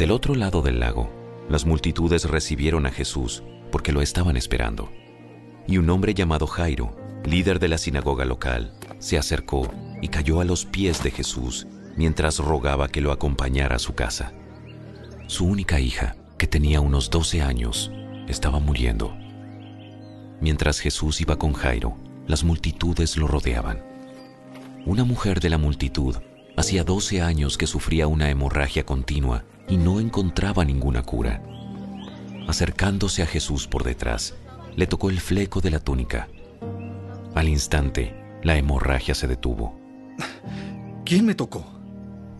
Del otro lado del lago, las multitudes recibieron a Jesús porque lo estaban esperando. Y un hombre llamado Jairo, líder de la sinagoga local, se acercó y cayó a los pies de Jesús mientras rogaba que lo acompañara a su casa. Su única hija, que tenía unos 12 años, estaba muriendo. Mientras Jesús iba con Jairo, las multitudes lo rodeaban. Una mujer de la multitud hacía 12 años que sufría una hemorragia continua y no encontraba ninguna cura. Acercándose a Jesús por detrás, le tocó el fleco de la túnica. Al instante, la hemorragia se detuvo. ¿Quién me tocó?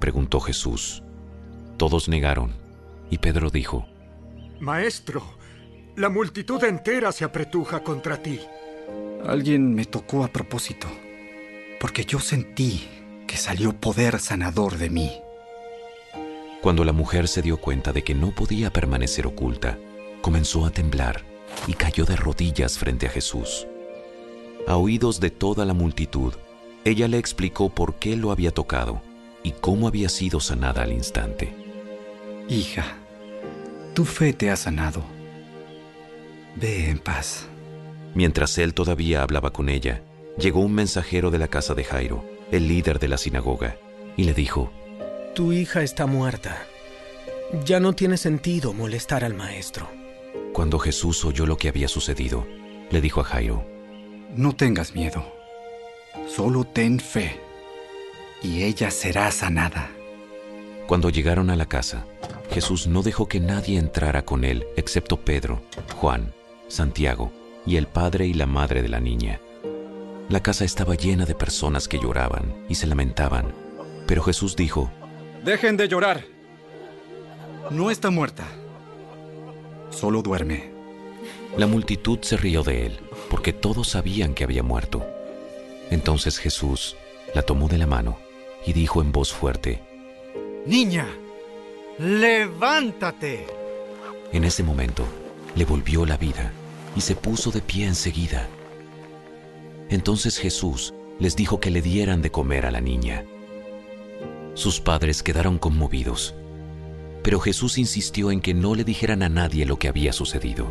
Preguntó Jesús. Todos negaron, y Pedro dijo, Maestro, la multitud entera se apretuja contra ti. Alguien me tocó a propósito, porque yo sentí que salió poder sanador de mí. Cuando la mujer se dio cuenta de que no podía permanecer oculta, comenzó a temblar y cayó de rodillas frente a Jesús. A oídos de toda la multitud, ella le explicó por qué lo había tocado y cómo había sido sanada al instante. Hija, tu fe te ha sanado. Ve en paz. Mientras él todavía hablaba con ella, llegó un mensajero de la casa de Jairo, el líder de la sinagoga, y le dijo, Tu hija está muerta. Ya no tiene sentido molestar al maestro. Cuando Jesús oyó lo que había sucedido, le dijo a Jairo, No tengas miedo, solo ten fe, y ella será sanada. Cuando llegaron a la casa, Jesús no dejó que nadie entrara con él excepto Pedro, Juan, Santiago y el padre y la madre de la niña. La casa estaba llena de personas que lloraban y se lamentaban, pero Jesús dijo, Dejen de llorar. No está muerta, solo duerme. La multitud se rió de él, porque todos sabían que había muerto. Entonces Jesús la tomó de la mano y dijo en voz fuerte, Niña, levántate. En ese momento le volvió la vida y se puso de pie enseguida. Entonces Jesús les dijo que le dieran de comer a la niña. Sus padres quedaron conmovidos, pero Jesús insistió en que no le dijeran a nadie lo que había sucedido.